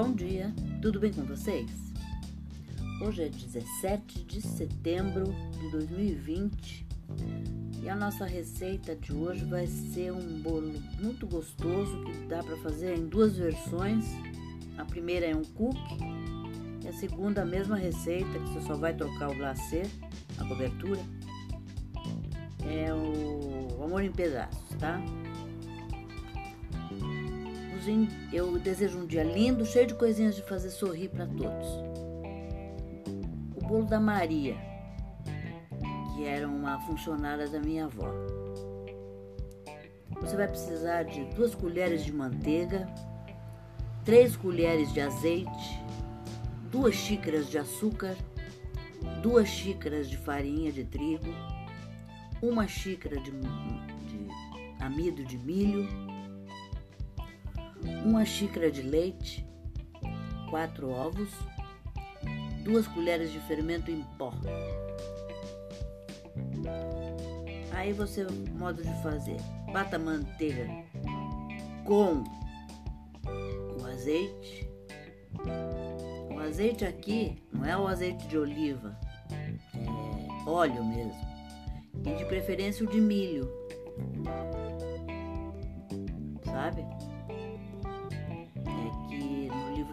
Bom dia, tudo bem com vocês? Hoje é 17 de setembro de 2020 e a nossa receita de hoje vai ser um bolo muito gostoso que dá para fazer em duas versões. A primeira é um cookie e a segunda a mesma receita que você só vai trocar o glacê, a cobertura. É o amor em pedaços, tá? Eu desejo um dia lindo, cheio de coisinhas de fazer sorrir para todos. O bolo da Maria, que era uma funcionária da minha avó. Você vai precisar de duas colheres de manteiga, três colheres de azeite, duas xícaras de açúcar, duas xícaras de farinha de trigo, uma xícara de, de amido de milho uma xícara de leite, quatro ovos, duas colheres de fermento em pó. Aí você, modo de fazer, bata a manteiga com o azeite. O azeite aqui não é o azeite de oliva, é óleo mesmo. E de preferência o de milho. Sabe?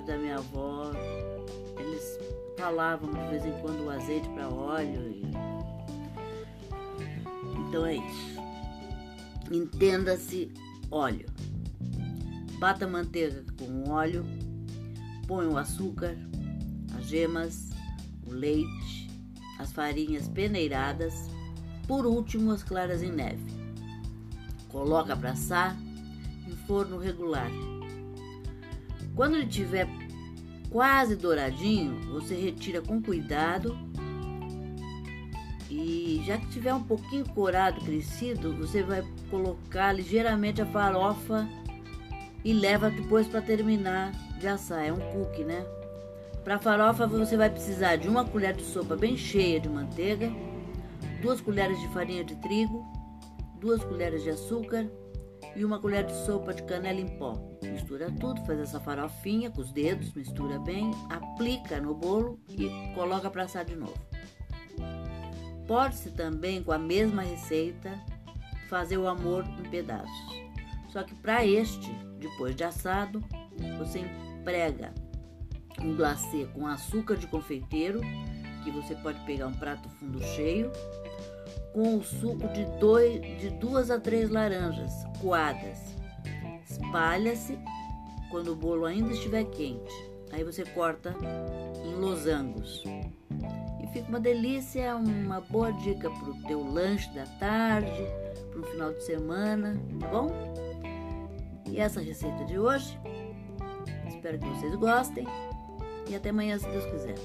Da minha avó, eles falavam de vez em quando o azeite para óleo. E... Então é isso. Entenda-se óleo. Bata a manteiga com óleo, põe o açúcar, as gemas, o leite, as farinhas peneiradas, por último as claras em neve. Coloca para assar em forno regular quando ele tiver quase douradinho, você retira com cuidado. E já que tiver um pouquinho corado, crescido, você vai colocar ligeiramente a farofa e leva depois para terminar de assar. É um cookie, né? Para farofa você vai precisar de uma colher de sopa bem cheia de manteiga, duas colheres de farinha de trigo, duas colheres de açúcar, e uma colher de sopa de canela em pó. Mistura tudo, faz essa farofinha com os dedos, mistura bem, aplica no bolo e coloca para assar de novo. Pode-se também, com a mesma receita, fazer o amor em pedaços. Só que para este, depois de assado, você emprega um glacê com açúcar de confeiteiro, que você pode pegar um prato fundo cheio, com o suco de, dois, de duas a três laranjas coadas. Espalha-se quando o bolo ainda estiver quente. Aí você corta em losangos. E fica uma delícia, uma boa dica para o teu lanche da tarde, para o final de semana, tá bom? E essa receita de hoje, espero que vocês gostem e até amanhã se Deus quiser.